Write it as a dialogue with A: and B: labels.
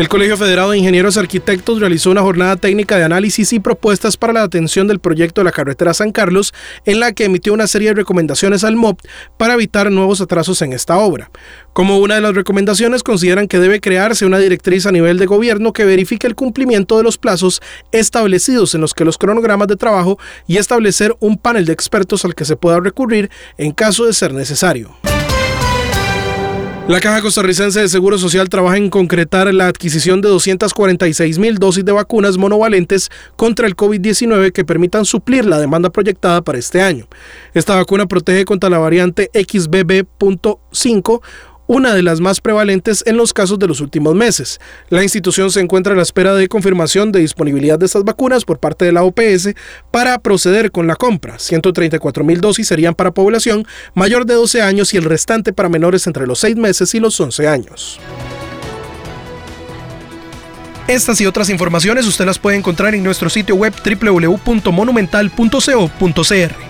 A: El Colegio Federado de Ingenieros Arquitectos realizó una jornada técnica de análisis y propuestas para la atención del proyecto de la carretera San Carlos, en la que emitió una serie de recomendaciones al MOP para evitar nuevos atrasos en esta obra. Como una de las recomendaciones, consideran que debe crearse una directriz a nivel de gobierno que verifique el cumplimiento de los plazos establecidos en los que los cronogramas de trabajo y establecer un panel de expertos al que se pueda recurrir en caso de ser necesario. La Caja Costarricense de Seguro Social trabaja en concretar la adquisición de 246 mil dosis de vacunas monovalentes contra el COVID-19 que permitan suplir la demanda proyectada para este año. Esta vacuna protege contra la variante XBB.5 una de las más prevalentes en los casos de los últimos meses. La institución se encuentra a la espera de confirmación de disponibilidad de estas vacunas por parte de la OPS para proceder con la compra. 134 mil dosis serían para población mayor de 12 años y el restante para menores entre los 6 meses y los 11 años. Estas y otras informaciones usted las puede encontrar en nuestro sitio web www.monumental.co.cr.